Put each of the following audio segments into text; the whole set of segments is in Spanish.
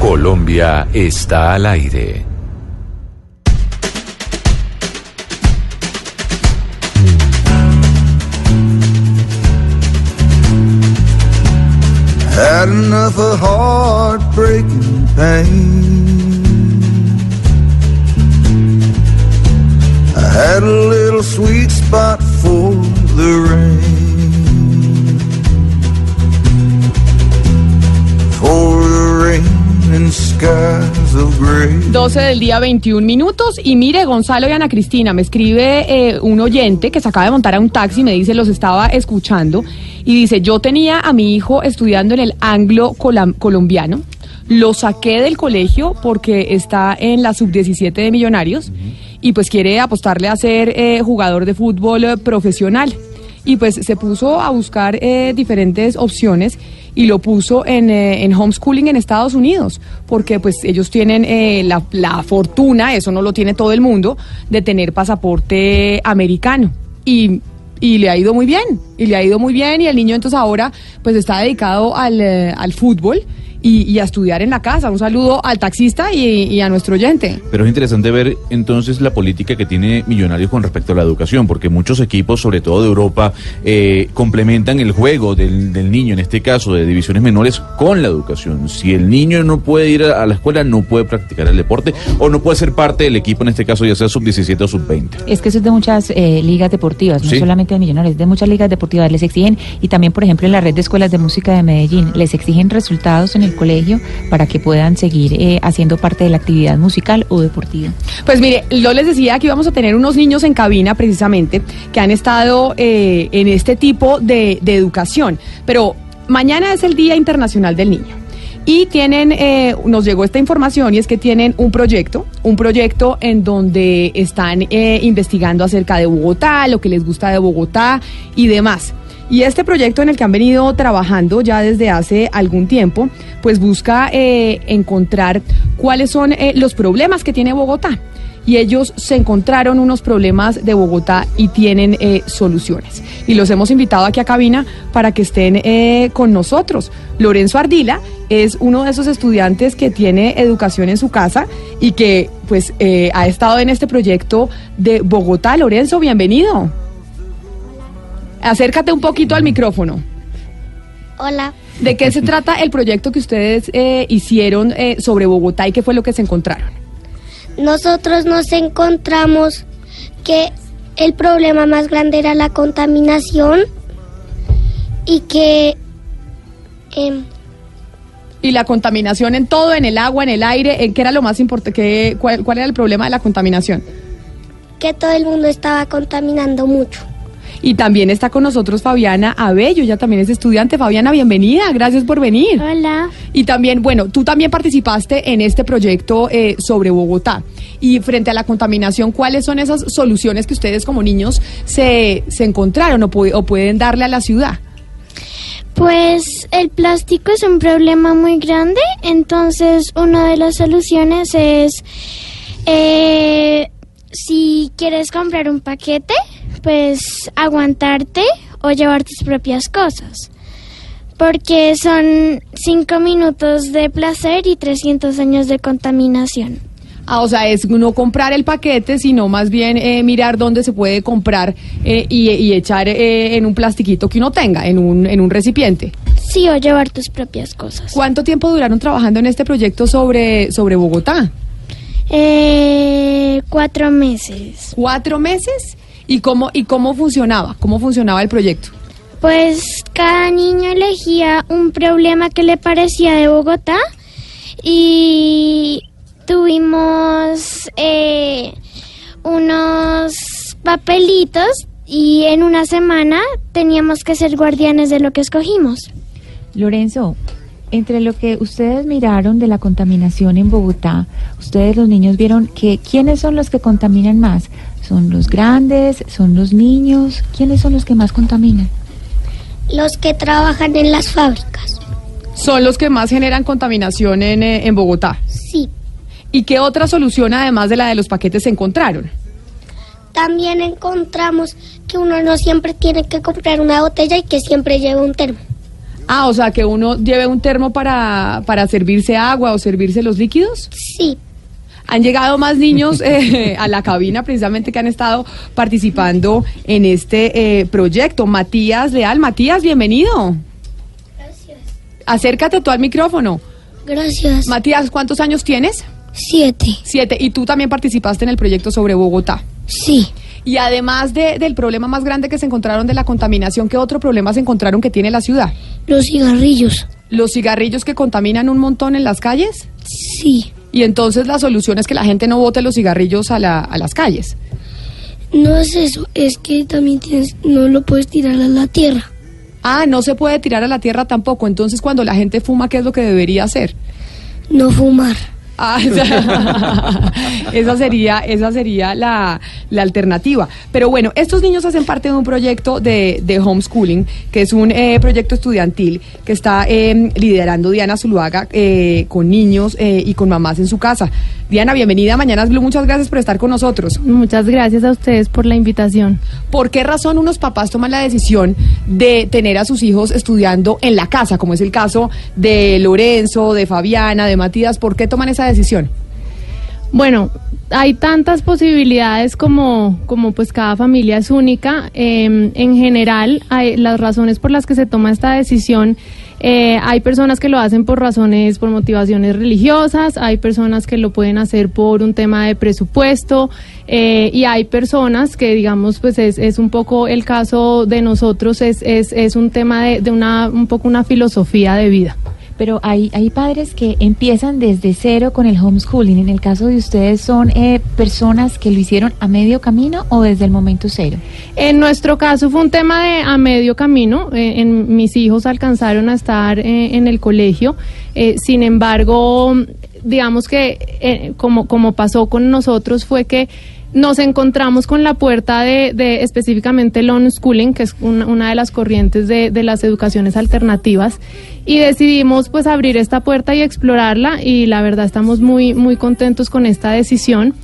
Colombia está al aire. Had enough of heartbreaking pain. I had a little sweet spot for the rain. 12 del día 21 minutos. Y mire Gonzalo y Ana Cristina me escribe eh, un oyente que se acaba de montar a un taxi me dice los estaba escuchando y dice yo tenía a mi hijo estudiando en el anglo colombiano. Lo saqué del colegio porque está en la sub 17 de Millonarios. Y pues quiere apostarle a ser eh, jugador de fútbol eh, profesional y pues se puso a buscar eh, diferentes opciones y lo puso en, eh, en homeschooling en Estados Unidos, porque pues ellos tienen eh, la, la fortuna, eso no lo tiene todo el mundo, de tener pasaporte americano. Y, y le ha ido muy bien, y le ha ido muy bien, y el niño entonces ahora pues está dedicado al, eh, al fútbol y, y a estudiar en la casa. Un saludo al taxista y, y a nuestro oyente. Pero es interesante ver entonces la política que tiene Millonarios con respecto a la educación, porque muchos equipos, sobre todo de Europa, eh, complementan el juego del, del niño, en este caso de divisiones menores, con la educación. Si el niño no puede ir a la escuela, no puede practicar el deporte o no puede ser parte del equipo, en este caso ya sea sub-17 o sub-20. Es que eso es de muchas eh, ligas deportivas, no Sí. solamente de millonarios, de muchas ligas deportivas les exigen, y también, por ejemplo, en la red de escuelas de música de Medellín, les exigen resultados en el colegio para que puedan seguir eh, haciendo parte de la actividad musical o deportiva. Pues mire, yo les decía que íbamos a tener unos niños en cabina precisamente que han estado eh, en este tipo de, de educación, pero mañana es el Día Internacional del Niño. Y tienen, eh, nos llegó esta información y es que tienen un proyecto, un proyecto en donde están eh, investigando acerca de Bogotá, lo que les gusta de Bogotá y demás. Y este proyecto en el que han venido trabajando ya desde hace algún tiempo, pues busca eh, encontrar cuáles son eh, los problemas que tiene Bogotá. Y ellos se encontraron unos problemas de Bogotá y tienen eh, soluciones. Y los hemos invitado aquí a cabina para que estén con nosotros. Lorenzo Ardila es uno de esos estudiantes que tiene educación en su casa y que pues ha estado en este proyecto de Bogotá. Lorenzo, bienvenido. Acércate un poquito al micrófono. Hola, ¿De qué se trata el proyecto que ustedes eh, hicieron eh, sobre Bogotá y qué fue lo que se encontraron? nosotros nos encontramos que el problema más grande era la contaminación y que em, Y la contaminación en todo, en el agua, en el aire, ¿en qué era lo más importante? Cuál, ¿Cuál era el problema de la contaminación? que todo el mundo estaba contaminando mucho. Y también está con nosotros Fabiana Abello, ella también es estudiante. Fabiana, bienvenida, gracias por venir. Hola. Y también, bueno, tú también participaste en este proyecto eh, sobre Bogotá. Y frente a la contaminación, ¿cuáles son esas soluciones que ustedes como niños se, se encontraron o, o pueden darle a la ciudad? Pues el plástico es un problema muy grande, entonces una de las soluciones es eh, si quieres comprar un paquete, pues aguantarte o llevar tus propias cosas. Porque son cinco minutos de placer y 300 años de contaminación. Ah, o sea, es no comprar el paquete, sino más bien eh, mirar dónde se puede comprar eh, y, y echar eh, en un plastiquito que uno tenga, en un, en un recipiente. Sí, o llevar tus propias cosas. ¿Cuánto tiempo duraron trabajando en este proyecto sobre, sobre Bogotá? Eh, cuatro meses. ¿Cuatro meses? ¿Y cómo, ¿Y cómo funcionaba? ¿Cómo funcionaba el proyecto? Pues cada niño elegía un problema que le parecía de Bogotá y tuvimos eh, unos papelitos y en una semana teníamos que ser guardianes de lo que escogimos. Lorenzo, entre lo que ustedes miraron de la contaminación en Bogotá, ustedes los niños vieron que quiénes son los que contaminan más. ¿Son los grandes? ¿Son los niños? ¿Quiénes son los que más contaminan? Los que trabajan en las fábricas. Son los que más generan contaminación en, eh, en Bogotá. Sí. ¿Y qué otra solución, además de la de los paquetes, se encontraron? También encontramos que uno no siempre tiene que comprar una botella y que siempre lleva un termo. Ah, o sea, que uno lleve un termo para, para servirse agua o servirse los líquidos. Sí, Han llegado más niños eh, a la cabina precisamente que han estado participando en este eh, proyecto. Matías Leal, Matías, bienvenido. Gracias. Acércate tú al micrófono. Gracias. Matías, ¿cuántos años tienes? Siete. Siete. Y tú también participaste en el proyecto sobre Bogotá. Sí. Y además de- del problema más grande que se encontraron de la contaminación, ¿qué otro problema se encontraron que tiene la ciudad? Los cigarrillos. Los cigarrillos que contaminan un montón en las calles. Sí. Y entonces la solución es que la gente no bote los cigarrillos a, la- a las calles. No es eso, es que también tienes, no lo puedes tirar a la tierra. Ah, no se puede tirar a la tierra tampoco. Entonces cuando la gente fuma, ¿qué es lo que debería hacer? No fumar. Ah, esa sería, esa sería la, la alternativa. Pero bueno, estos niños hacen parte de un proyecto de, de homeschooling, que es un eh, proyecto estudiantil que está eh, liderando Diana Zuluaga eh, con niños eh, y con mamás en su casa. Diana, bienvenida a Mañanas Blue, muchas gracias por estar con nosotros. Muchas gracias a ustedes por la invitación. ¿Por qué razón unos papás toman la decisión de tener a sus hijos estudiando en la casa, como es el caso de Lorenzo, de Fabiana, de Matías? ¿Por qué toman esa decisión? Bueno, hay tantas posibilidades como, como pues cada familia es única. Eh, en general, hay, las razones por las que se toma esta decisión, eh, hay personas que lo hacen por razones, por motivaciones religiosas, hay personas que lo pueden hacer por un tema de presupuesto eh, y hay personas que, digamos, pues es, es un poco el caso de nosotros, es, es, es un tema de, de una, un poco una filosofía de vida. Pero hay, hay padres que empiezan desde cero con el homeschooling. En el caso de ustedes, ¿son eh, personas que lo hicieron a medio camino o desde el momento cero? En nuestro caso fue un tema de a medio camino. Eh, en, mis hijos alcanzaron a estar eh, en el colegio. Sin embargo, digamos que como, como pasó con nosotros fue que nos encontramos con la puerta de, específicamente el unschooling, que es una, de las corrientes de, de las educaciones alternativas, y decidimos pues abrir esta puerta y explorarla y la verdad estamos muy, muy contentos con esta decisión.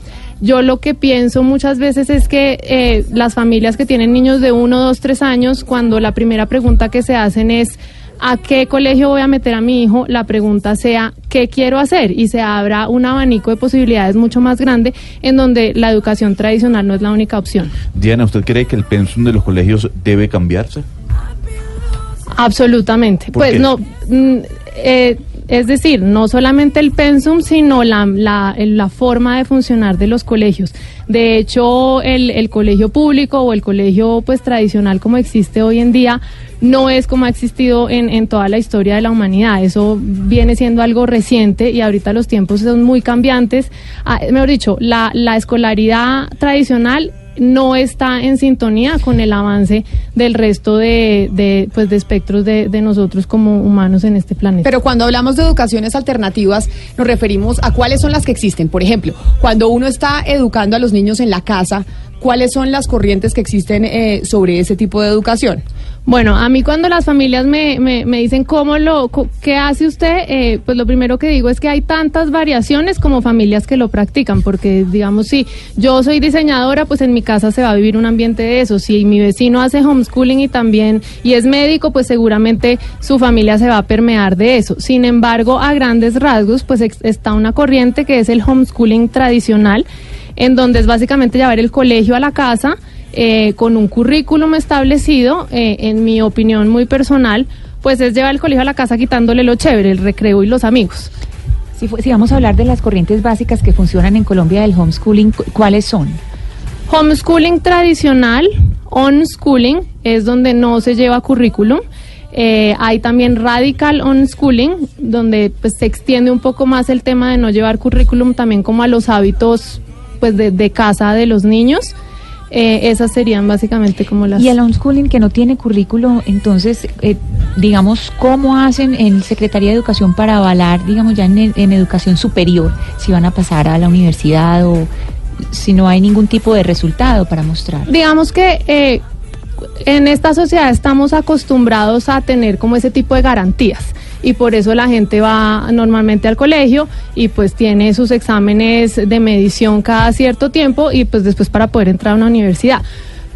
Yo lo que pienso muchas veces es que eh, las familias que tienen niños de uno, dos, tres años, cuando la primera pregunta que se hacen es ¿a qué colegio voy a meter a mi hijo? La pregunta sea ¿qué quiero hacer? Y se abra un abanico de posibilidades mucho más grande en donde la educación tradicional no es la única opción. Diana, ¿usted cree que el pensum de los colegios debe cambiarse? Absolutamente. ¿Por Pues qué? no, mm, eh, es decir, no solamente el pensum, sino la, la, forma de funcionar de los colegios. De hecho, el, el colegio público o el colegio pues tradicional como existe hoy en día no es como ha existido en, en toda la historia de la humanidad. Eso viene siendo algo reciente y ahorita los tiempos son muy cambiantes. Ah, mejor dicho, la, la escolaridad tradicional no está en sintonía con el avance del resto de, de, pues, de espectros de, nosotros como humanos en este planeta. Pero cuando hablamos de educaciones alternativas, nos referimos a cuáles son las que existen. Por ejemplo, cuando uno está educando a los niños en la casa, ¿cuáles son las corrientes que existen eh, sobre ese tipo de educación? Bueno, a mí cuando las familias me, me, me dicen cómo lo, qué hace usted, eh, pues lo primero que digo es que hay tantas variaciones como familias que lo practican, porque digamos si yo soy diseñadora, pues en mi casa se va a vivir un ambiente de eso. Si mi vecino hace homeschooling y también y es médico, pues seguramente su familia se va a permear de eso. Sin embargo, a grandes rasgos, pues está una corriente que es el homeschooling tradicional, en donde es básicamente llevar el colegio a la casa eh, con un currículum establecido, eh, en mi opinión muy personal, pues es llevar el colegio a la casa quitándole lo chévere, el recreo y los amigos. Si, si vamos a hablar de las corrientes básicas que funcionan en Colombia del homeschooling, cu- ¿cuáles son? Homeschooling tradicional, onschooling, es donde no se lleva currículum. Eh, hay también radical onschooling, donde pues, se extiende un poco más el tema de no llevar currículum también como a los hábitos pues, de, de casa de los niños. Eh, esas serían básicamente como las... Y el homeschooling que no tiene currículo, entonces, eh, digamos, ¿cómo hacen en Secretaría de Educación para avalar, digamos, ya en, en educación superior, si van a pasar a la universidad o si no hay ningún tipo de resultado para mostrar? Digamos que eh, en esta sociedad estamos acostumbrados a tener como ese tipo de garantías y por eso la gente va normalmente al colegio y pues tiene sus exámenes de medición cada cierto tiempo y pues después para poder entrar a una universidad.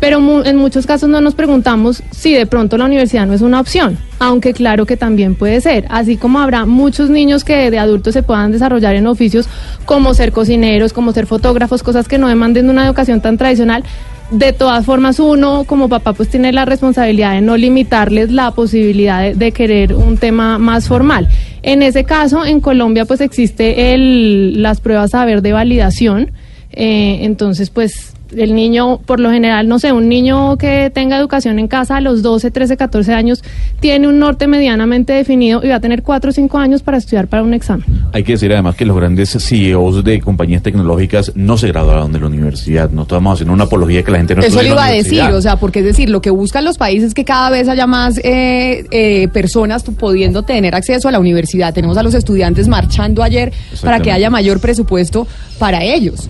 pero mu- en muchos casos no nos preguntamos si de pronto la universidad no es una opción, aunque claro que también puede ser, así como habrá muchos niños que de adultos se puedan desarrollar en oficios como ser cocineros, como ser fotógrafos, cosas que no demanden una educación tan tradicional. De todas formas, uno como papá pues tiene la responsabilidad de no limitarles la posibilidad de, querer un tema más formal. En ese caso, en Colombia pues existe el, las pruebas saber de validación, eh, entonces pues el niño, por lo general, no sé, un niño que tenga educación en casa a los 12, 13, 14 años, tiene un norte medianamente definido y va a tener 4 o 5 años para estudiar para un examen. Hay que decir además que los grandes CEOs de compañías tecnológicas no se graduaron de la universidad. No estamos haciendo una apología que la gente no Eso le iba a decir, o sea, porque es decir, lo que buscan los países es que cada vez haya más eh, eh, personas pudiendo tener acceso a la universidad. Tenemos a los estudiantes marchando ayer para que haya mayor presupuesto para ellos.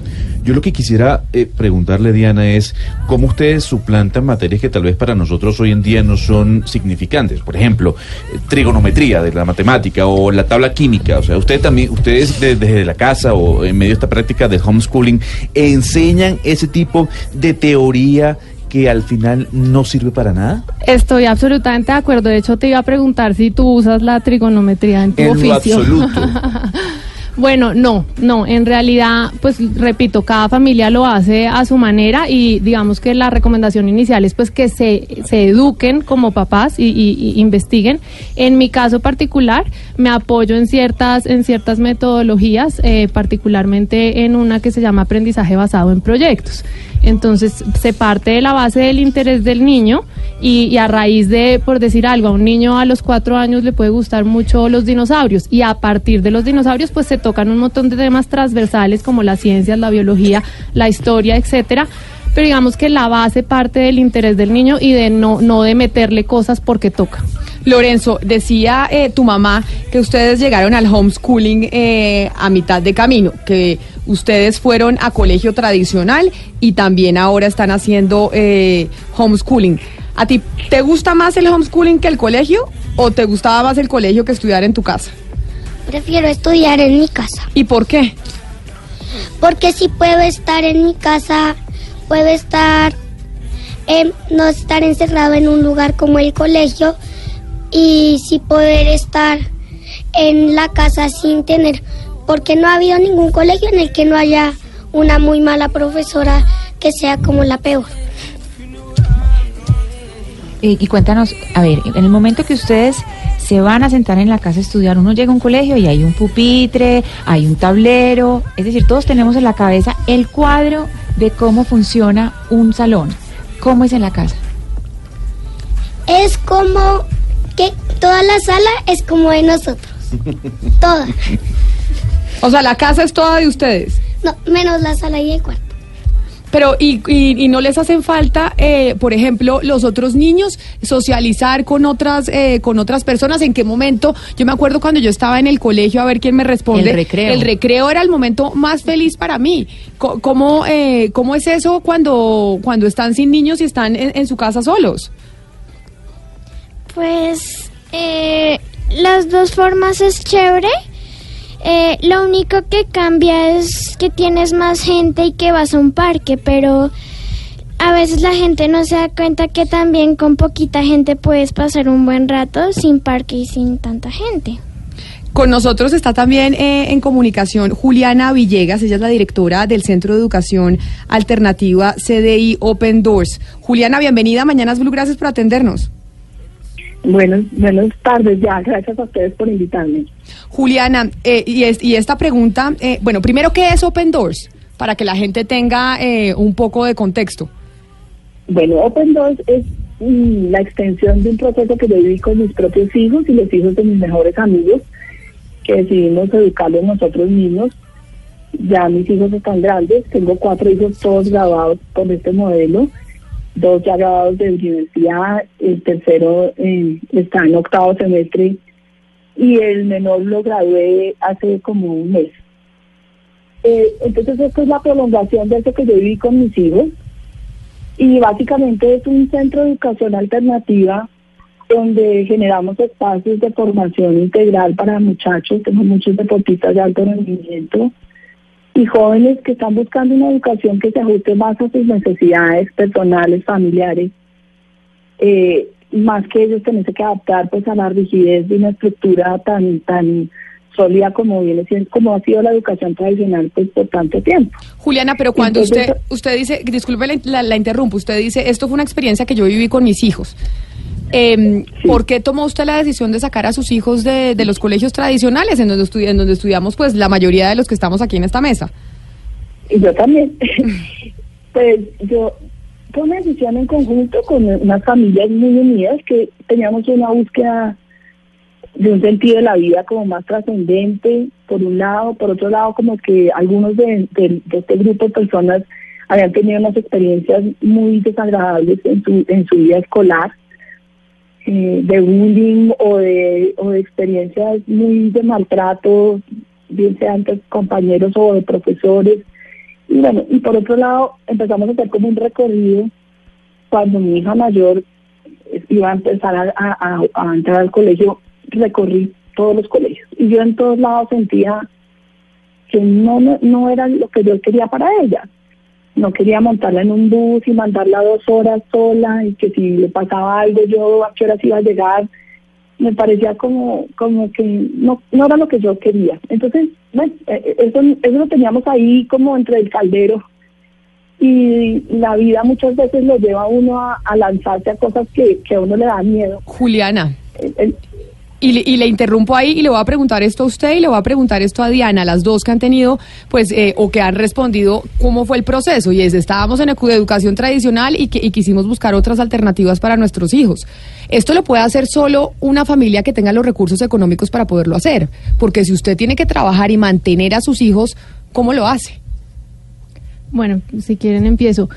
Yo lo que quisiera eh, preguntarle, Diana, es cómo ustedes suplantan materias que tal vez para nosotros hoy en día no son significantes. Por ejemplo, eh, trigonometría de la matemática o la tabla química. O sea, ustedes también, ustedes de- desde la casa o en medio de esta práctica de homeschooling, enseñan ese tipo de teoría que al final no sirve para nada. Estoy absolutamente de acuerdo. De hecho, te iba a preguntar si tú usas la trigonometría en tu En lo oficio. absoluto. Bueno, no, no, en realidad, pues repito, cada familia lo hace a su manera y digamos que la recomendación inicial es pues que se, se eduquen como papás y, investiguen. En mi caso particular, me apoyo en ciertas, en ciertas metodologías, eh, particularmente en una que se llama aprendizaje basado en proyectos. Entonces, se parte de la base del interés del niño y, y a raíz de, por decir algo, a un niño a los cuatro años le puede gustar mucho los dinosaurios y a partir de los dinosaurios pues se tocan un montón de temas transversales como las ciencias, la biología, la historia, etcétera. Pero digamos que la base parte del interés del niño y de no, no de meterle cosas porque toca. Lorenzo, decía eh, tu mamá que ustedes llegaron al homeschooling eh, a mitad de camino, que ustedes fueron a colegio tradicional y también ahora están haciendo eh, homeschooling. ¿A ti te gusta más el homeschooling que el colegio o te gustaba más el colegio que estudiar en tu casa? Prefiero estudiar en mi casa. ¿Y por qué? Porque si puedo estar en mi casa, puedo estar, no estar encerrado en un lugar como el colegio y si poder estar en la casa sin tener, porque no ha habido ningún colegio en el que no haya una muy mala profesora que sea como la peor. Eh, y cuéntanos, a ver, en el momento que ustedes se van a sentar en la casa a estudiar, uno llega a un colegio y hay un pupitre, hay un tablero, es decir, todos tenemos en la cabeza el cuadro de cómo funciona un salón. ¿Cómo es en la casa? Es como que toda la sala es como de nosotros. Toda. O sea, la casa es toda de ustedes. No, menos la sala y el cuarto. Pero, y, y, y no les hacen falta, eh, por ejemplo, los otros niños, socializar con otras, eh, con otras personas. ¿En qué momento? Yo me acuerdo cuando yo estaba en el colegio, a ver quién me responde. El recreo. El recreo era el momento más feliz para mí. ¿Cómo, eh, cómo es eso cuando, cuando están sin niños y están en, en su casa solos? Pues eh, las dos formas es chévere. Eh, lo único que cambia es que tienes más gente y que vas a un parque, pero a veces la gente no se da cuenta que también con poquita gente puedes pasar un buen rato sin parque y sin tanta gente. Con nosotros está también eh, en comunicación Juliana Villegas, ella es la directora del Centro de Educación Alternativa CDI Open Doors. Juliana, bienvenida Mañanas Blue, gracias por atendernos. Buenas, buenas tardes ya, gracias a ustedes por invitarme. Juliana, eh, y, es- y esta pregunta, eh, bueno, primero, ¿qué es Open Doors? Para que la gente tenga eh, un poco de contexto. Bueno, Open Doors es mm, la extensión de un proceso que yo viví con mis propios hijos y los hijos de mis mejores amigos, que decidimos educarlos nosotros mismos. Ya mis hijos están grandes, tengo cuatro hijos todos graduados por este modelo, dos ya graduados de universidad, el tercero eh, está en octavo semestre y el menor lo gradué hace como un mes. Eh, entonces esto es la prolongación de eso que yo viví con mis hijos y básicamente es un centro de educación alternativa donde generamos espacios de formación integral para muchachos, tenemos muchos deportistas de alto rendimiento y jóvenes que están buscando una educación que se ajuste más a sus necesidades personales, familiares, eh, más que ellos tenerse que adaptar pues a la rigidez de una estructura tan tan sólida como viene como ha sido la educación tradicional pues por tanto tiempo. Juliana, pero cuando Entonces, usted usted dice, disculpe la, la- la interrumpo, usted dice, esto fue una experiencia que yo viví con mis hijos. Em, ¿Por qué tomó usted la decisión de sacar a sus hijos de, de los colegios tradicionales en donde, estudi- en donde estudiamos pues la mayoría de los que estamos aquí en esta mesa? Y yo también. pues yo fue una decisión en conjunto con unas familias muy unidas que teníamos una búsqueda de un sentido de la vida como más trascendente, por un lado, por otro lado como que algunos de, de- de este grupo de personas habían tenido unas experiencias muy desagradables en su, en su vida escolar, eh, de bullying o de, o de experiencias muy de maltrato, bien sean de compañeros o de profesores. Y bueno, y por otro lado empezamos a hacer como un recorrido cuando mi hija mayor eh, iba a empezar a- a- a entrar al colegio, recorrí todos los colegios. Y yo en todos lados sentía que no, no, no era lo que yo quería para ella. No quería montarla en un bus y mandarla dos horas sola y que si le pasaba algo yo a qué horas iba a llegar. Me parecía como, como que no, no era lo que yo quería. Entonces, bueno, eh, eso, eso lo teníamos ahí como entre el caldero y la vida muchas veces lo lleva a uno a, a lanzarse a cosas que, que a uno le da miedo. Juliana, El- el- y le, y le interrumpo ahí y le voy a preguntar esto a usted y le voy a preguntar esto a Diana, las dos que han tenido, pues, eh, o que han respondido cómo fue el proceso. Y es, estábamos en educación tradicional y, que, y quisimos buscar otras alternativas para nuestros hijos. Esto lo puede hacer solo una familia que tenga los recursos económicos para poderlo hacer. Porque si usted tiene que trabajar y mantener a sus hijos, ¿cómo lo hace? Bueno, si quieren empiezo.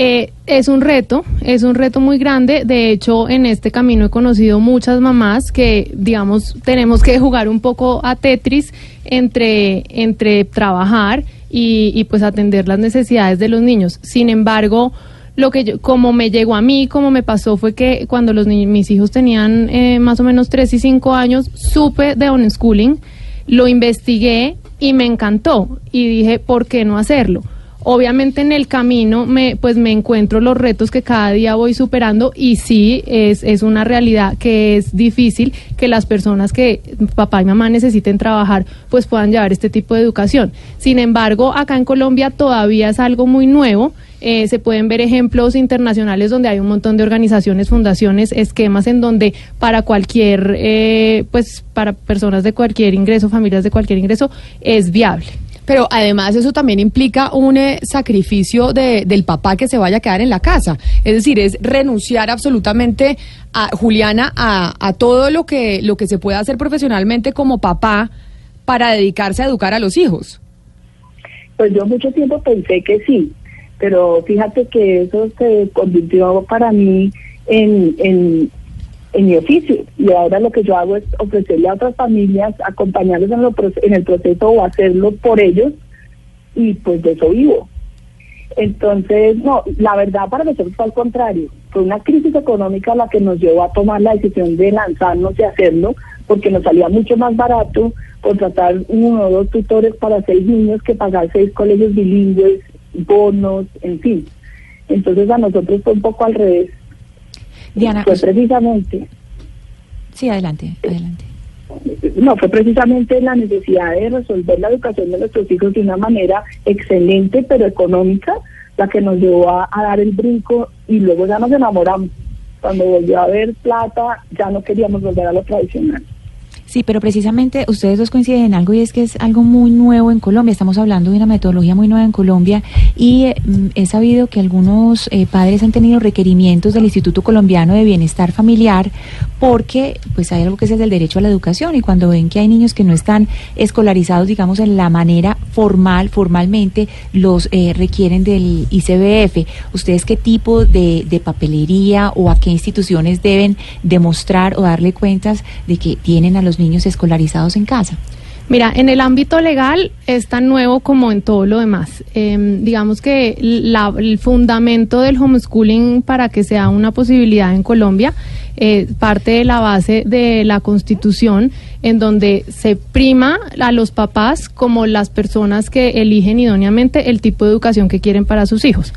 Eh, es un reto, es un reto muy grande. De hecho, en este camino he conocido muchas mamás que, digamos, tenemos que jugar un poco a Tetris entre, entre trabajar y, pues atender las necesidades de los niños. Sin embargo, lo que yo, como me llegó a mí, como me pasó fue que cuando los mis hijos tenían eh, más o menos 3 y 5 años, supe de unschooling, lo investigué y me encantó y dije, ¿por qué no hacerlo? Obviamente en el camino me, pues me encuentro los retos que cada día voy superando y sí es, una realidad que es difícil que las personas que papá y mamá necesiten trabajar pues puedan llevar este tipo de educación. Sin embargo, acá en Colombia todavía es algo muy nuevo. Eh, se pueden ver ejemplos internacionales donde hay un montón de organizaciones, fundaciones, esquemas en donde para cualquier, eh, pues para personas de cualquier ingreso, familias de cualquier ingreso, es viable. Pero además eso también implica un eh, sacrificio de, del papá que se vaya a quedar en la casa. Es decir, es renunciar absolutamente a Juliana a, a todo lo que, lo que se puede hacer profesionalmente como papá para dedicarse a educar a los hijos. Pues yo mucho tiempo pensé que sí, pero fíjate que eso se convirtió para mí en, en, en mi oficio. Y ahora lo que yo hago es ofrecerle a otras familias, acompañarles en, lo en el proceso o hacerlo por ellos, y pues de eso vivo. Entonces, no, la verdad para nosotros fue al contrario. Fue una crisis económica la que nos llevó a tomar la decisión de lanzarnos y hacerlo, porque nos salía mucho más barato contratar uno o dos tutores para seis niños que pagar seis colegios bilingües, bonos, en fin. Entonces a nosotros fue un poco al revés. Diana, fue precisamente, sí, adelante, adelante. no, fue precisamente la necesidad de resolver la educación de nuestros hijos de una manera excelente pero económica la que nos llevó a, a dar el brinco y luego ya nos enamoramos. Cuando volvió a haber plata ya no queríamos volver a lo tradicional. Sí, pero precisamente ustedes dos coinciden en algo y es que es algo muy nuevo en Colombia. Estamos hablando de una metodología muy nueva en Colombia y eh, mm, he sabido que algunos eh, padres han tenido requerimientos del Instituto Colombiano de Bienestar Familiar porque pues hay algo que es el derecho a la educación y cuando ven que hay niños que no están escolarizados, digamos, en la manera formal, formalmente, los eh, requieren del ICBF. ¿Ustedes qué tipo de, de papelería o a qué instituciones deben demostrar o darle cuentas de que tienen a niños escolarizados en casa? Mira, en el ámbito legal es tan nuevo como en todo lo demás. Eh, digamos que la- el fundamento del homeschooling para que sea una posibilidad en Colombia eh, parte de la base de la Constitución, en donde se prima a los papás como las personas que eligen idóneamente el tipo de educación que quieren para sus hijos.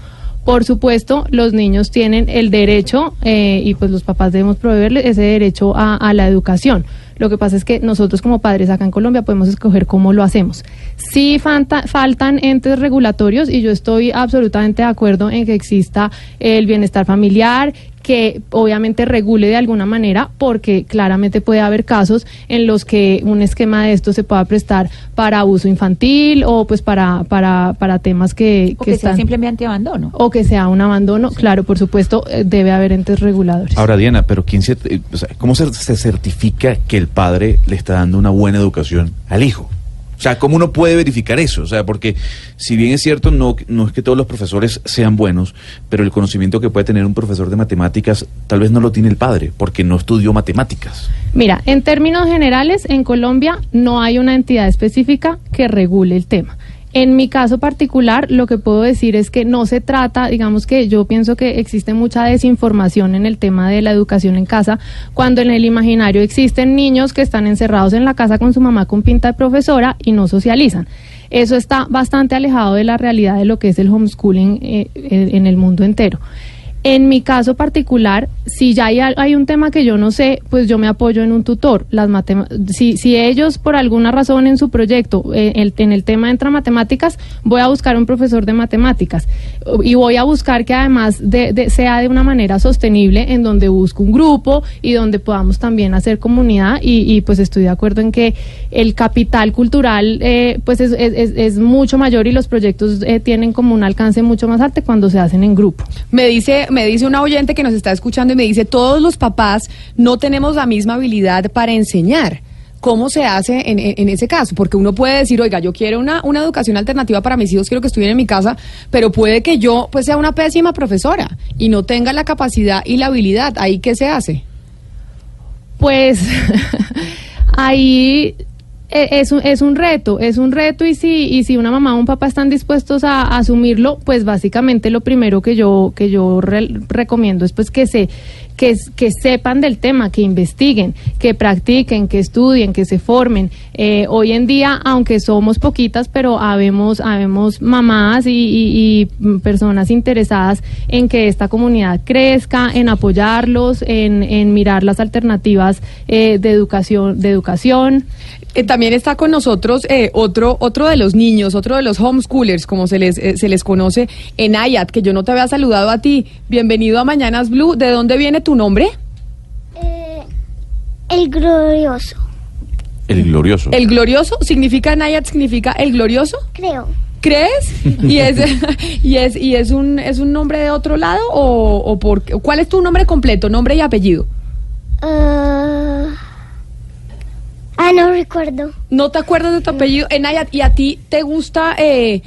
Por supuesto, los niños tienen el derecho, eh, y pues los papás debemos proveerles ese derecho a, la educación. Lo que pasa es que nosotros como padres acá en Colombia podemos escoger cómo lo hacemos. Sí falta- faltan entes regulatorios y yo estoy absolutamente de acuerdo en que exista el bienestar familiar, que obviamente regule de alguna manera, porque claramente puede haber casos en los que un esquema de esto se pueda prestar para abuso infantil o pues para, para, para temas que, O que sea están- simplemente abandono. o que sea un abandono, claro, por supuesto, eh, debe haber entes reguladores. Ahora, Diana, pero ¿quién se, eh, o sea, ¿cómo se, se certifica que el padre le está dando una buena educación al hijo? O sea, ¿cómo uno puede verificar eso? O sea, porque si bien es cierto, no, no es que todos los profesores sean buenos, pero el conocimiento que puede tener un profesor de matemáticas tal vez no lo tiene el padre, porque no estudió matemáticas. Mira, en términos generales, en Colombia no hay una entidad específica que regule el tema. En mi caso particular, lo que puedo decir es que no se trata, digamos que yo pienso que existe mucha desinformación en el tema de la educación en casa, cuando en el imaginario existen niños que están encerrados en la casa con su mamá con pinta de profesora y no socializan. Eso está bastante alejado de la realidad de lo que es el homeschooling eh, eh, en el mundo entero. En mi caso particular, si ya hay, un tema que yo no sé, pues yo me apoyo en un tutor. Las si, si ellos por alguna razón en su proyecto, eh, el- en el tema entra matemáticas, voy a buscar un profesor de matemáticas y voy a buscar que además de, de- sea de una manera sostenible, en donde busco un grupo y donde podamos también hacer comunidad y, y, pues estoy de acuerdo en que el capital cultural eh, pues es, es- es- es mucho mayor y los proyectos eh, tienen como un alcance mucho más alto cuando se hacen en grupo. Me dice, me dice una oyente que nos está escuchando y me dice, todos los papás no tenemos la misma habilidad para enseñar. ¿Cómo se hace en, ese caso? Porque uno puede decir, oiga, yo quiero una, una educación alternativa para mis hijos, quiero que estudien en mi casa, pero puede que yo pues sea una pésima profesora y no tenga la capacidad y la habilidad. ¿Ahí qué se hace? Pues ahí es un, es un reto, es un reto y si, y si una mamá o un papá están dispuestos a, a asumirlo, pues básicamente lo primero que yo, que yo re- recomiendo es pues que se, que, sepan del tema, que investiguen, que practiquen, que estudien, que se formen. Eh, hoy en día, aunque somos poquitas, pero habemos, habemos mamás y, personas interesadas en que esta comunidad crezca, en apoyarlos, en, en mirar las alternativas eh, de educación, de educación. Eh, también está con nosotros eh, otro, otro de los niños, otro de los homeschoolers, como se les, eh, se les conoce, Enayat, que yo no te había saludado a ti. Bienvenido a Mañanas Blue. ¿De dónde viene tu nombre? Eh, el glorioso, El glorioso. ¿El glorioso? ¿Significa Enayat? ¿Significa el glorioso? creo. ¿Crees? ¿Y es, y es, y es, un, es un nombre de otro lado? ¿O, o por, qué? cuál es tu nombre completo, nombre y apellido? Ah, ah, no recuerdo. ¿No te acuerdas de tu apellido? Enayat, ¿y a ti te gusta eh,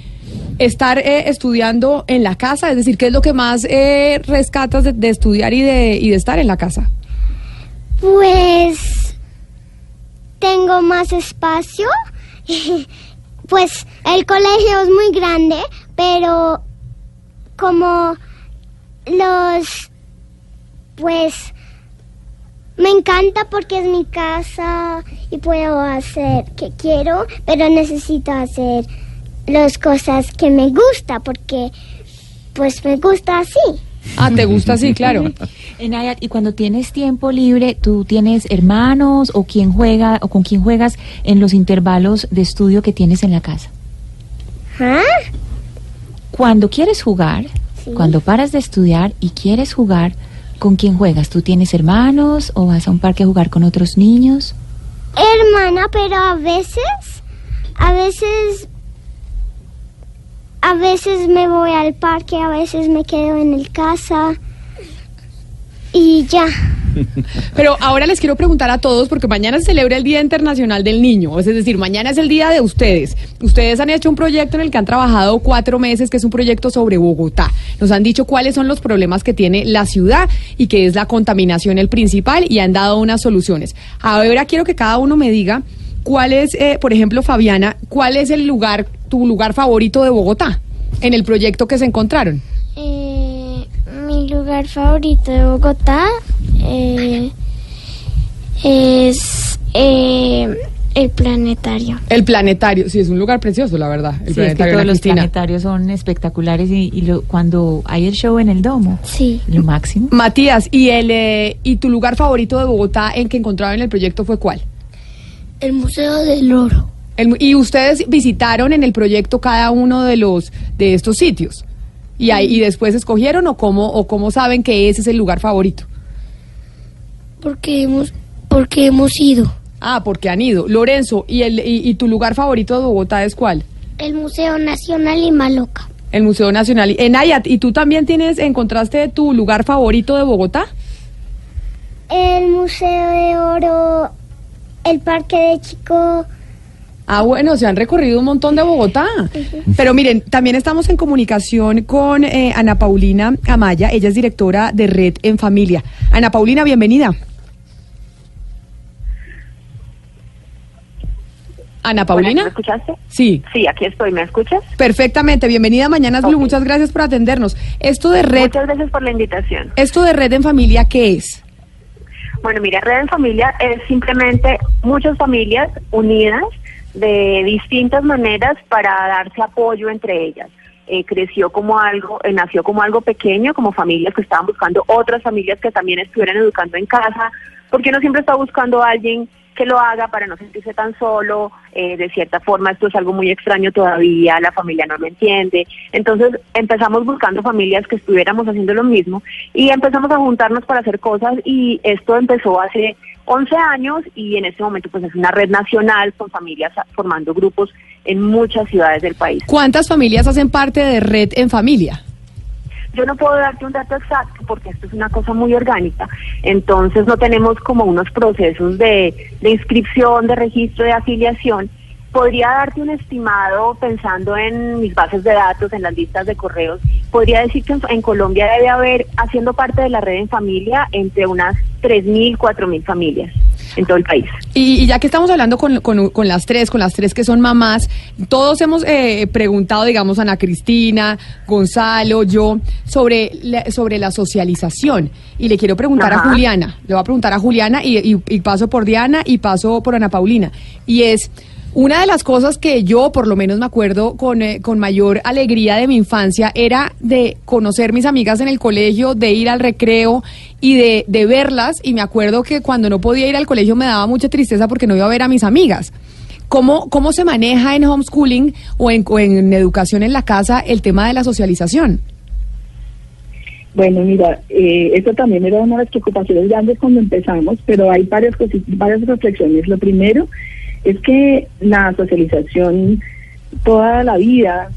estar eh, estudiando en la casa? Es decir, ¿qué es lo que más eh, rescatas de, de estudiar y de, y de estar en la casa? Pues tengo más espacio. pues el colegio es muy grande, pero como los pues me encanta porque es mi casa y puedo hacer que quiero, pero necesito hacer las cosas que me gusta porque pues me gusta así. Ah, ¿te gusta así? Claro. Enayat, y cuando tienes tiempo libre, ¿tú tienes hermanos o quién juega o con quién juegas en los intervalos de estudio que tienes en la casa? ¿Ah? Cuando quieres jugar, Sí. cuando paras de estudiar y quieres jugar, ¿con quién juegas? ¿Tú tienes hermanos o vas a un parque a jugar con otros niños? hermana, pero a veces, a veces, a veces me voy al parque, a veces me quedo en el casa y ya. Pero ahora les quiero preguntar a todos, porque mañana se celebra el Día Internacional del Niño, es decir, mañana es el día de ustedes. Ustedes han hecho un proyecto en el que han trabajado cuatro meses, que es un proyecto sobre Bogotá. Nos han dicho cuáles son los problemas que tiene la ciudad y que es la contaminación el principal y han dado unas soluciones. Ahora quiero que cada uno me diga ¿cuál es, eh, por ejemplo, Fabiana, cuál es el lugar, tu lugar favorito de Bogotá en el proyecto que se encontraron? Eh, mi lugar favorito de Bogotá eh, es eh, el planetario. El planetario, sí, es un lugar precioso, la verdad. El Sí, es que todos los Cristina. planetarios son espectaculares y, y lo- cuando hay el show en el domo, Sí. lo máximo. Matías, ¿y, el, eh, ¿y tu lugar favorito de Bogotá en que encontraron en el proyecto fue cuál? El Museo del Oro. El ¿Y ustedes visitaron en el proyecto cada uno de los de estos sitios? ¿Y, ahí, y después escogieron o cómo, o cómo saben que ese es el lugar favorito? Porque hemos, porque hemos ido. Ah, porque han ido. Lorenzo, ¿y, el, y, y tu lugar favorito de Bogotá es cuál? El Museo Nacional y Maloca. El Museo Nacional. Enayat, ¿y tú también tienes, encontraste tu lugar favorito de Bogotá? El Museo de Oro, el Parque de Chico. Ah, bueno, se han recorrido un montón de Bogotá. Pero miren, también estamos en comunicación con eh, Ana Paulina Amaya. Ella es directora de Red en Familia. Ana Paulina, bienvenida. Ana Paulina. ¿Me escuchaste? Sí, Sí, aquí estoy. ¿Me escuchas? perfectamente. Bienvenida a Mañanas Blue. Muchas gracias por atendernos. Esto de Red, Muchas gracias por la invitación. esto de Red en Familia, ¿qué es? Bueno, mira, Red en Familia es simplemente muchas familias unidas de distintas maneras para darse apoyo entre ellas. Eh, creció como algo, eh, nació como algo pequeño, como familias que estaban buscando otras familias que también estuvieran educando en casa, porque uno siempre está buscando a alguien que lo haga para no sentirse tan solo, eh, de cierta forma esto es algo muy extraño todavía, la familia no lo entiende, entonces empezamos buscando familias que estuviéramos haciendo lo mismo y empezamos a juntarnos para hacer cosas y esto empezó hace 11 años y en este momento pues es una red nacional con familias formando grupos en muchas ciudades del país. ¿Cuántas familias hacen parte de Red en Familia? Yo no puedo darte un dato exacto porque esto es una cosa muy orgánica, entonces no tenemos como unos procesos de, de inscripción, de registro, de afiliación. Podría darte un estimado pensando en mis bases de datos, en las listas de correos. Podría decir que en, en Colombia debe haber, haciendo parte de la red en familia, entre unas 3.000, 4.000 familias en todo el país. Y, y ya que estamos hablando con, con- con las tres, con las tres que son mamás, todos hemos eh, preguntado, digamos, Ana Cristina, Gonzalo, yo, sobre la, sobre la socialización. Y le quiero preguntar a. Juliana, le voy a preguntar a Juliana y, y- y paso por Diana y paso por Ana Paulina. Y es, una de las cosas que yo por lo menos me acuerdo con, eh, con mayor alegría de mi infancia era de conocer mis amigas en el colegio, de ir al recreo y de, de verlas. Y me acuerdo que cuando no podía ir al colegio me daba mucha tristeza porque no iba a ver a mis amigas. ¿Cómo, cómo se maneja en homeschooling o en, en educación en la casa el tema de la socialización? Bueno, mira, eh, esto también era una de las preocupaciones grandes cuando empezamos, pero hay varias, varias reflexiones. Lo primero es que la socialización toda la vida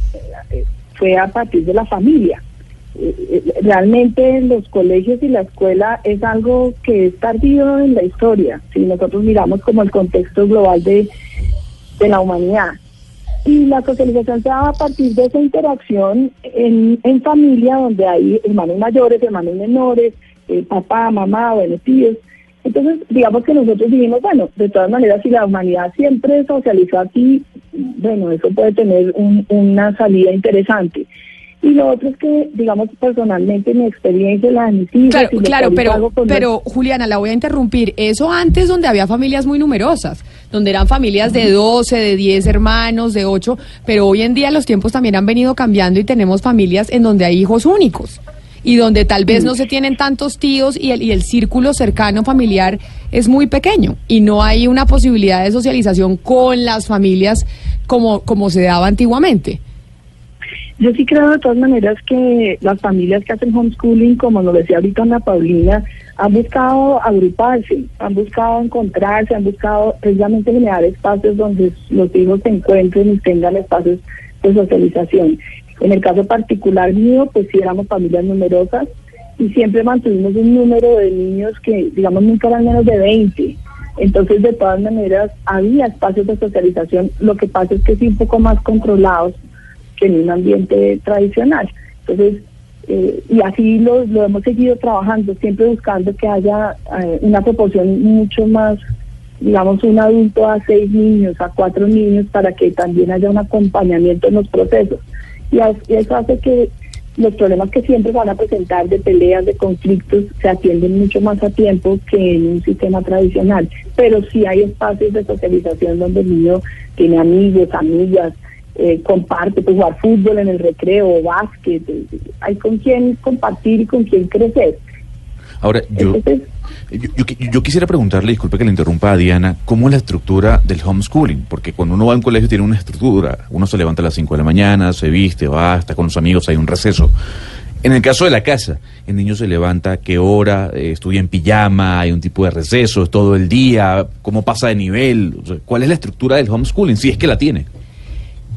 eh, fue a partir de la familia. Eh, eh, Realmente los colegios y la escuela es algo que es tardío en la historia, si nosotros miramos como el contexto global de, la humanidad. Y la socialización se da a partir de esa interacción en, en familia, donde hay hermanos mayores, hermanos menores, eh, papá, mamá, bueno, tíos. Entonces, digamos que nosotros dijimos, bueno, de todas maneras, si la humanidad siempre socializó así, bueno, eso puede tener un- una salida interesante. Y lo otro es que, digamos, personalmente, mi experiencia, la de mis. Claro, y claro, pero, los- pero Juliana, la voy a interrumpir. Eso antes donde había familias muy numerosas, donde eran familias de 12, de 10 hermanos, de 8, pero hoy en día los tiempos también han venido cambiando y tenemos familias en donde hay hijos únicos y donde tal vez no se tienen tantos tíos y el, y el círculo cercano familiar es muy pequeño y no hay una posibilidad de socialización con las familias como, como se daba antiguamente. Yo sí creo de todas maneras que las familias que hacen homeschooling, como nos decía ahorita Ana Paulina, han buscado agruparse, han buscado encontrarse, han buscado precisamente generar espacios donde los hijos se encuentren y tengan espacios de socialización. En el caso particular mío, pues sí éramos familias numerosas y siempre mantuvimos un número de niños que, digamos, nunca eran menos de 20. Entonces, de todas maneras, había espacios de socialización. Lo que pasa es que sí un poco más controlados que en un ambiente tradicional. Entonces, eh, y así lo, hemos seguido trabajando, siempre buscando que haya eh, una proporción mucho más digamos, un adulto a seis niños, a cuatro niños, para que también haya un acompañamiento en los procesos. Y eso hace que los problemas que siempre van a presentar de peleas, de conflictos, se atienden mucho más a tiempo que en un sistema tradicional. Pero sí hay espacios de socialización donde el niño tiene amigos, amigas, eh, comparte, pues jugar fútbol en el recreo, básquet, eh, hay con quién compartir y con quién crecer. Ahora, yo, Entonces, yo, yo qui- yo quisiera preguntarle, disculpe que le interrumpa a Diana, ¿cómo es la estructura del homeschooling? Porque cuando uno va a un colegio tiene una estructura. Uno se levanta a las 5 de la mañana, se viste, va, está con los amigos, hay un receso. En el caso de la casa, el niño se levanta, ¿qué hora? Eh, ¿Estudia en pijama? ¿Hay un tipo de receso? ¿Es todo el día? ¿Cómo pasa de nivel? ¿Cuál es la estructura del homeschooling? Si es que la tiene.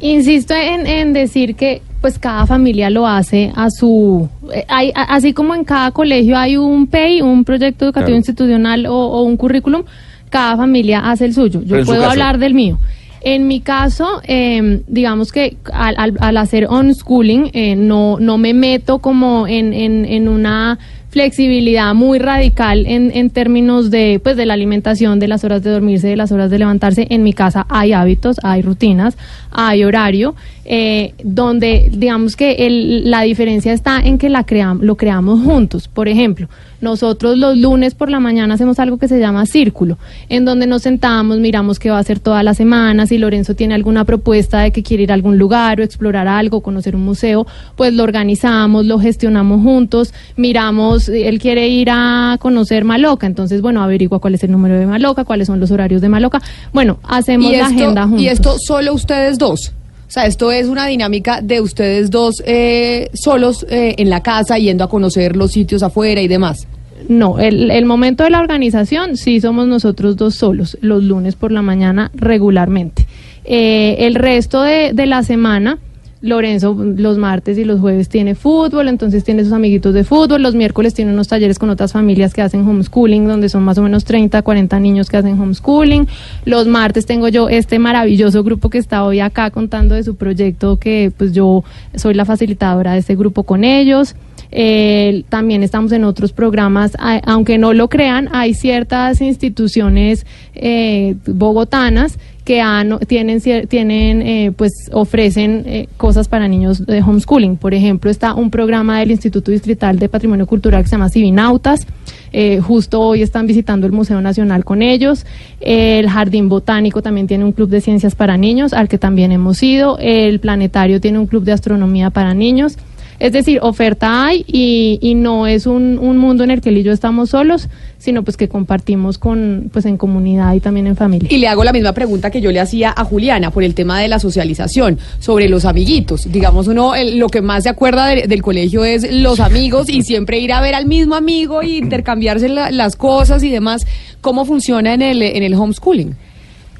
Insisto en decir que pues cada familia lo hace a su... eh, hay, a- así como en cada colegio hay un PEI, un proyecto educativo Claro. institucional o, o un currículum, cada familia hace el suyo. Yo puedo hablar del mío. En mi caso, eh, digamos que al, al- al hacer unschooling, eh, no, no me meto como en, en, en una flexibilidad muy radical en, en términos de pues de la alimentación, de las horas de dormirse, de las horas de levantarse. En mi casa hay hábitos, hay rutinas, hay horario, eh, donde digamos que el- la diferencia está en que la cream- lo creamos juntos. Por ejemplo, nosotros los lunes por la mañana hacemos algo que se llama círculo, en donde nos sentamos, miramos qué va a hacer toda la semana, si Lorenzo tiene alguna propuesta de que quiere ir a algún lugar o explorar algo, conocer un museo, pues lo organizamos, lo gestionamos juntos, miramos, él quiere ir a conocer Maloca, entonces bueno, averigua cuál es el número de Maloca, cuáles son los horarios de Maloca, bueno, hacemos la agenda juntos. y esto solo ustedes dos. O sea, esto es una dinámica de ustedes dos eh, solos eh, en la casa, yendo a conocer los sitios afuera y demás. No, el, el momento de la organización sí somos nosotros dos solos, los lunes por la mañana regularmente. Eh, el resto de, de la semana, Lorenzo los martes y los jueves tiene fútbol, entonces tiene sus amiguitos de fútbol, los miércoles tiene unos talleres con otras familias que hacen homeschooling, donde son más o menos 30, 40 niños que hacen homeschooling. Los martes tengo yo este maravilloso grupo que está hoy acá contando de su proyecto, que pues yo soy la facilitadora de este grupo con ellos. Eh, también estamos en otros programas, aunque no lo crean, hay ciertas instituciones eh, bogotanas que tienen, tienen eh, pues ofrecen eh, cosas para niños de homeschooling. Por ejemplo, está un programa del Instituto Distrital de Patrimonio Cultural que se llama Civinautas. Eh, justo hoy están visitando el Museo Nacional con ellos. El Jardín Botánico también tiene un club de ciencias para niños, al que también hemos ido. El Planetario tiene un club de astronomía para niños. Es decir, oferta hay y, y no es un, un mundo en el que él y yo estamos solos, sino pues que compartimos con, pues en comunidad y también en familia. Y le hago la misma pregunta que yo le hacía a Juliana por el tema de la socialización, sobre los amiguitos. Digamos, uno el- lo que más se acuerda de- del colegio es los amigos y siempre ir a ver al mismo amigo y intercambiarse la- las cosas y demás. ¿Cómo funciona en el, en el homeschooling?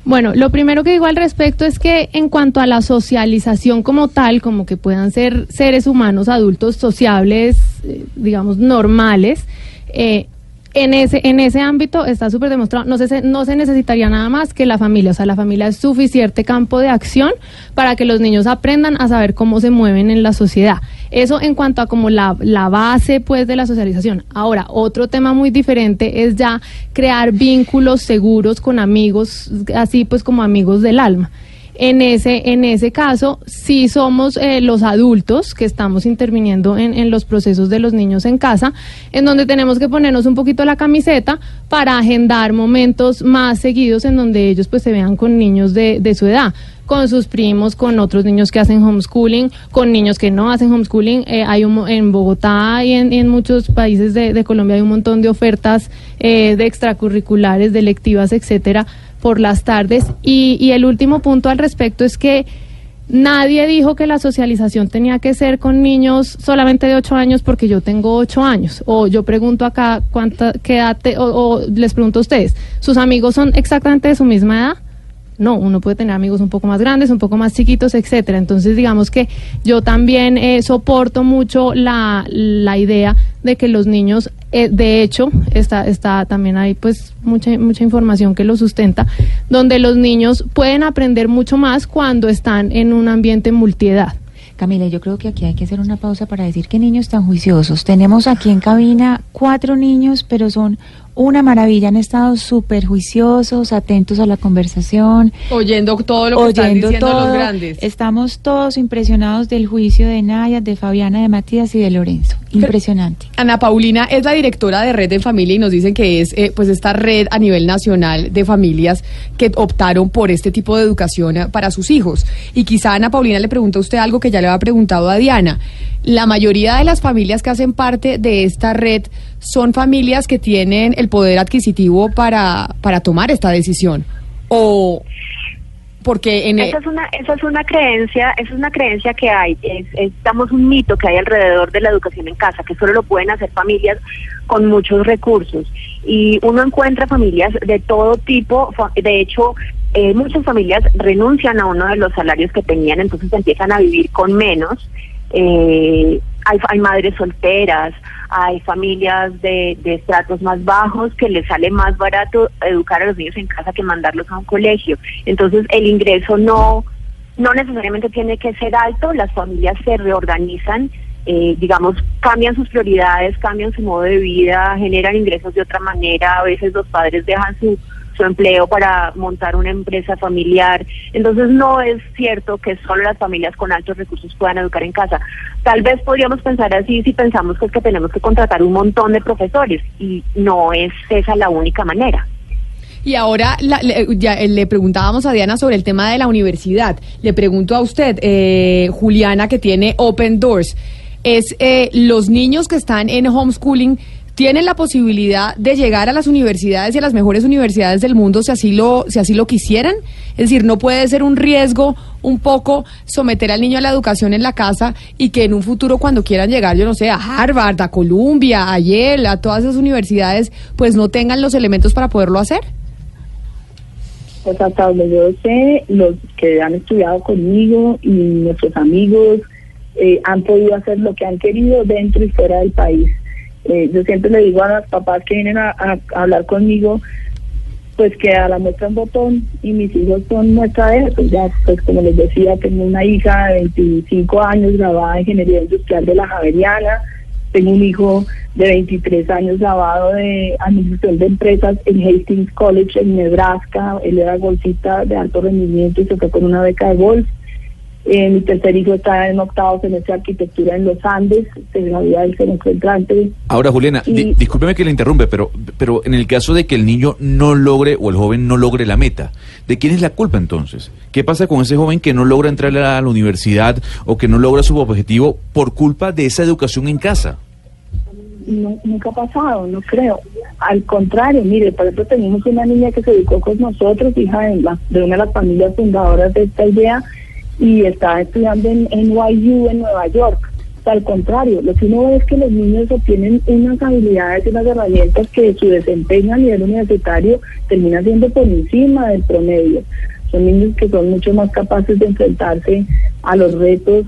Bueno, lo primero que digo al respecto es que en cuanto a la socialización como tal, como que puedan ser seres humanos adultos sociables, eh, digamos, normales, eh, en ese, en ese ámbito está súper demostrado, no se, no se necesitaría nada más que la familia, o sea, la familia es suficiente campo de acción para que los niños aprendan a saber cómo se mueven en la sociedad. Eso en cuanto a como la, la base pues de la socialización. Ahora, otro tema muy diferente es ya crear vínculos seguros con amigos, así pues como amigos del alma. En ese, en ese caso, sí somos eh, los adultos que estamos interviniendo en, en los procesos de los niños en casa, en donde tenemos que ponernos un poquito la camiseta para agendar momentos más seguidos en donde ellos pues se vean con niños de, de su edad con sus primos, con otros niños que hacen homeschooling, con niños que no hacen homeschooling. Eh, hay un en Bogotá y en, en muchos países de, de Colombia hay un montón de ofertas eh, de extracurriculares, de lectivas, etcétera, por las tardes. Y, y el último punto al respecto es que nadie dijo que la socialización tenía que ser con niños solamente de 8 años porque yo tengo 8 años. O yo pregunto acá cuánta qué edad te- o, o les pregunto a ustedes, ¿sus amigos son exactamente de su misma edad? No, uno puede tener amigos un poco más grandes, un poco más chiquitos, etcétera. Entonces, digamos que yo también eh, soporto mucho la, la idea de que los niños, eh, de hecho, está, está también hay pues mucha, mucha información que lo sustenta, donde los niños pueden aprender mucho más cuando están en un ambiente multiedad. Camila, yo creo que aquí hay que hacer una pausa para decir que niños tan juiciosos. Tenemos aquí en cabina cuatro niños, pero son una maravilla, han estado súper juiciosos, atentos a la conversación, Oyendo todo lo que están oyendo diciendo todo. los grandes. Estamos todos impresionados del juicio de Naya, de Fabiana, de Matías y de Lorenzo. Impresionante. Ana Paulina es la directora de Red en Familia y nos dicen que es eh, pues esta red a nivel nacional de familias que optaron por este tipo de educación eh, para sus hijos. Y quizá Ana Paulina le pregunta a usted algo que ya le había preguntado a Diana. La mayoría de las familias que hacen parte de esta red son familias que tienen el poder adquisitivo para, para tomar esta decisión. O porque en Esa es una, es una creencia, esa es una creencia que hay, es, es, digamos, un mito que hay alrededor de la educación en casa, que solo lo pueden hacer familias con muchos recursos. Y uno encuentra familias de todo tipo, de hecho, eh, muchas familias renuncian a uno de los salarios que tenían, entonces empiezan a vivir con menos. Eh, hay, hay madres solteras, hay familias de, de estratos más bajos que les sale más barato educar a los niños en casa que mandarlos a un colegio. Entonces el ingreso no, no necesariamente tiene que ser alto, las familias se reorganizan, eh, digamos, cambian sus prioridades, cambian su modo de vida, generan ingresos de otra manera, a veces los padres dejan su, su empleo para montar una empresa familiar. Entonces no es cierto que solo las familias con altos recursos puedan educar en casa. Tal vez podríamos pensar así si pensamos que es que tenemos que contratar un montón de profesores y no es esa la única manera. Y ahora la- le, ya, eh, le preguntábamos a Diana sobre el tema de la universidad. Le pregunto a usted, eh, Juliana, que tiene Open Doors, es eh, los niños que están en homeschooling tienen la posibilidad de llegar a las universidades y a las mejores universidades del mundo si así lo si así lo quisieran. Es decir, no puede ser un riesgo un poco someter al niño a la educación en la casa y que en un futuro cuando quieran llegar, yo no sé, a Harvard, a Columbia, a Yale, a todas esas universidades, pues no tengan los elementos para poderlo hacer. Pues hasta donde yo sé, los que han estudiado conmigo y nuestros amigos eh, han podido hacer lo que han querido dentro y fuera del país. Eh, yo siempre le digo a los papás que vienen a, hablar conmigo, pues que a la muestra un botón y mis hijos son muestra de eso. Ya, pues como les decía, tengo una hija de 25 años graduada en Ingeniería Industrial de la Javeriana, tengo un hijo de 23 años graduado de Administración de Empresas en Hastings College en Nebraska. Él era golfista de alto rendimiento y se fue con una beca de golf. Eh, mi tercer hijo está en octavo semestre de arquitectura en los Andes, se gradúa el semestre entrante. Ahora, Juliana, di- Y- discúlpeme que le interrumpe, pero, pero en el caso de que el niño no logre o el joven no logre la meta, ¿de quién es la culpa entonces? ¿Qué pasa con ese joven que no logra entrar a la universidad o que no logra su objetivo por culpa de esa educación en casa? No, nunca ha pasado, no creo. Al contrario, mire, por ejemplo, tenemos una niña que se educó con nosotros, hija de, la- de una de las familias fundadoras de esta idea, y está estudiando en NYU en Nueva York. Al contrario, lo que uno ve es que los niños obtienen unas habilidades y unas herramientas que su desempeño a nivel universitario termina siendo por encima del promedio. Son niños que son mucho más capaces de enfrentarse a los retos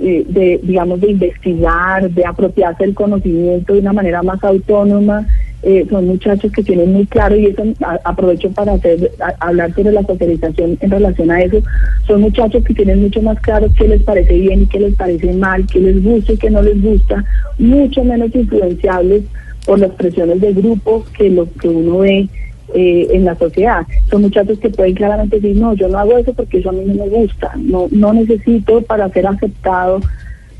eh, de, digamos, de investigar, de apropiarse del conocimiento de una manera más autónoma. Eh, son muchachos que tienen muy claro, y eso aprovecho para hacer, hablar sobre la socialización en relación a eso, son muchachos que tienen mucho más claro qué les parece bien y qué les parece mal, qué les gusta y qué no les gusta, mucho menos influenciables por las presiones de grupo que lo que uno ve eh, en la sociedad. Son muchachos que pueden claramente decir, no, yo no hago eso porque eso a mí no me gusta, no, no necesito para ser aceptado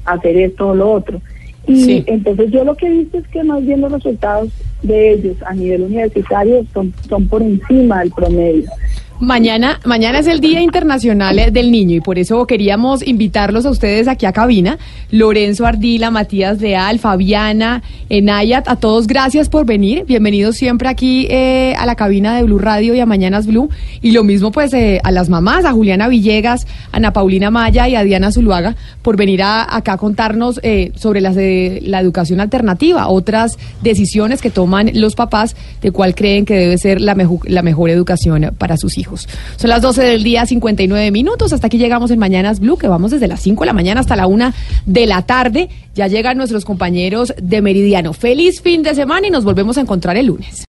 hacer esto o lo otro. Y Sí. entonces yo lo que he visto es que más bien los resultados de ellos a nivel universitario son, son por encima del promedio. Mañana, mañana es el Día Internacional eh, del Niño y por eso queríamos invitarlos a ustedes aquí a cabina. Lorenzo Ardila, Matías Leal, Fabiana, Enayat, a todos gracias por venir. Bienvenidos siempre aquí eh, a la cabina de Blue Radio y a Mañanas Blue. Y lo mismo pues eh, a las mamás, a Juliana Villegas, a Ana Paulina Maya y a Diana Zuluaga por venir acá a contarnos sobre las de la educación alternativa, otras decisiones que toman los papás de cuál creen que debe ser la mejor educación para sus hijos. Son las 12 del día, 59 minutos. Hasta aquí llegamos en Mañanas Blue, que vamos desde las 5 de la mañana hasta la 1 de la tarde. Ya llegan nuestros compañeros de Meridiano. Feliz fin de semana y nos volvemos a encontrar el lunes.